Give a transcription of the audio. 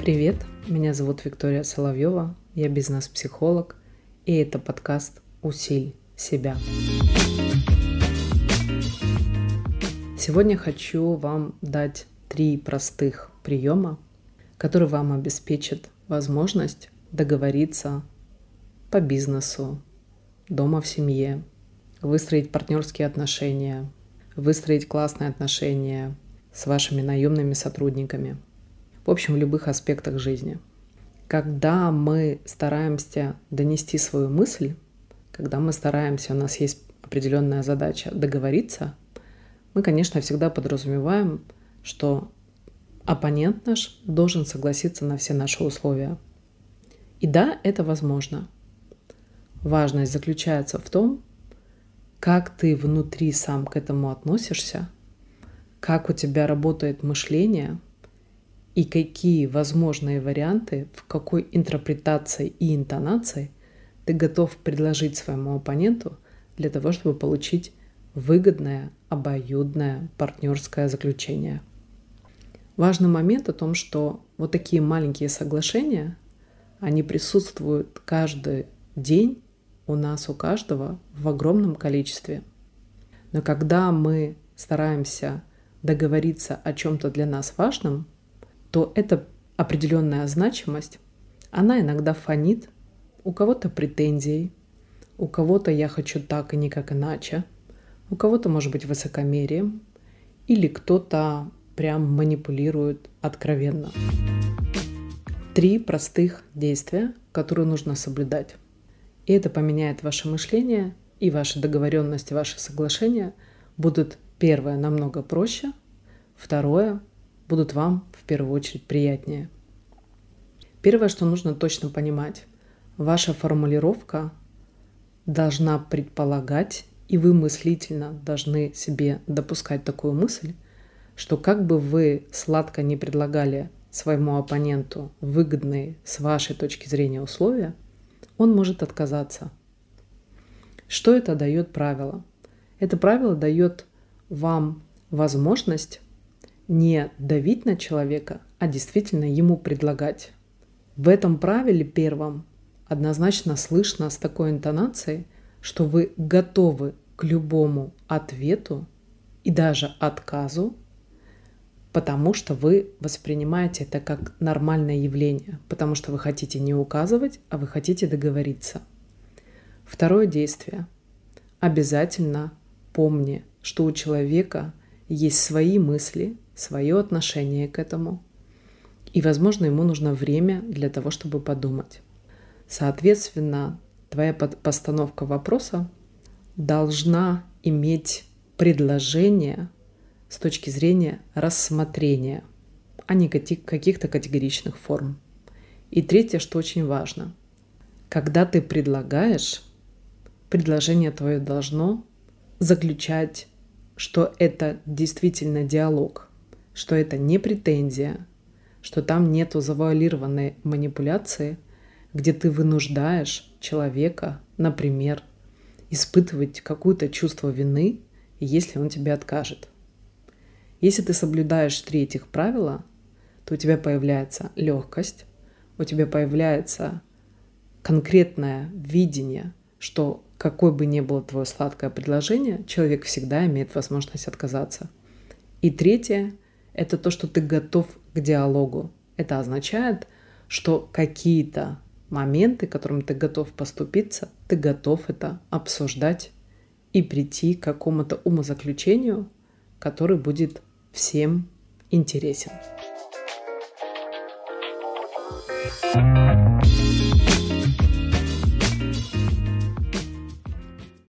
Привет, меня зовут Виктория Соловьева, я бизнес-психолог, и это подкаст «Усиль себя». Сегодня хочу вам дать три простых приема, которые вам обеспечат возможность договориться по бизнесу, дома в семье, выстроить партнерские отношения, выстроить классные отношения с вашими наемными сотрудниками. В общем, в любых аспектах жизни. Когда мы стараемся донести свою мысль, когда мы стараемся, у нас есть определенная задача договориться, мы, конечно, всегда подразумеваем, что оппонент наш должен согласиться на все наши условия. И да, это возможно. Важность заключается в том, как ты внутри сам к этому относишься, как у тебя работает мышление и какие возможные варианты, в какой интерпретации и интонации ты готов предложить своему оппоненту для того, чтобы получить выгодное, обоюдное партнерское заключение. Важный момент о том, что вот такие маленькие соглашения, они присутствуют каждый день у нас, у каждого в огромном количестве. Но когда мы стараемся договориться о чем-то для нас важном, то эта определенная значимость, она иногда фонит, у кого-то претензий, у кого-то я хочу так и никак иначе, у кого-то может быть высокомерием, или кто-то прям манипулирует откровенно. Три простых действия, которые нужно соблюдать. И это поменяет ваше мышление и ваши договоренности, ваши соглашения будут первое намного проще, второе будут вам в первую очередь приятнее. Первое, что нужно точно понимать, ваша формулировка должна предполагать, и вы мыслительно должны себе допускать такую мысль, что как бы вы сладко не предлагали своему оппоненту выгодные с вашей точки зрения условия, он может отказаться. Что это дает правило? Это правило дает вам возможность не давить на человека, а действительно ему предлагать. В этом правиле первом однозначно слышно с такой интонацией, что вы готовы к любому ответу и даже отказу, потому что вы воспринимаете это как нормальное явление, потому что вы хотите не указывать, а вы хотите договориться. Второе действие. Обязательно помни, что у человека есть свои мысли, свое отношение к этому, и, возможно, ему нужно время для того, чтобы подумать. Соответственно, твоя постановка вопроса должна иметь предложение – с точки зрения рассмотрения, а не каких-то категоричных форм. И третье, что очень важно. Когда ты предлагаешь, предложение твое должно заключать, что это действительно диалог, что это не претензия, что там нету завуалированной манипуляции, где ты вынуждаешь человека, например, испытывать какое-то чувство вины, если он тебе откажет. Если ты соблюдаешь три этих правила, то у тебя появляется легкость, у тебя появляется конкретное видение, что какое бы ни было твое сладкое предложение, человек всегда имеет возможность отказаться. И третье – это то, что ты готов к диалогу. Это означает, что какие-то моменты, которым ты готов поступиться, ты готов это обсуждать и прийти к какому-то умозаключению, который будет всем интересен. thank you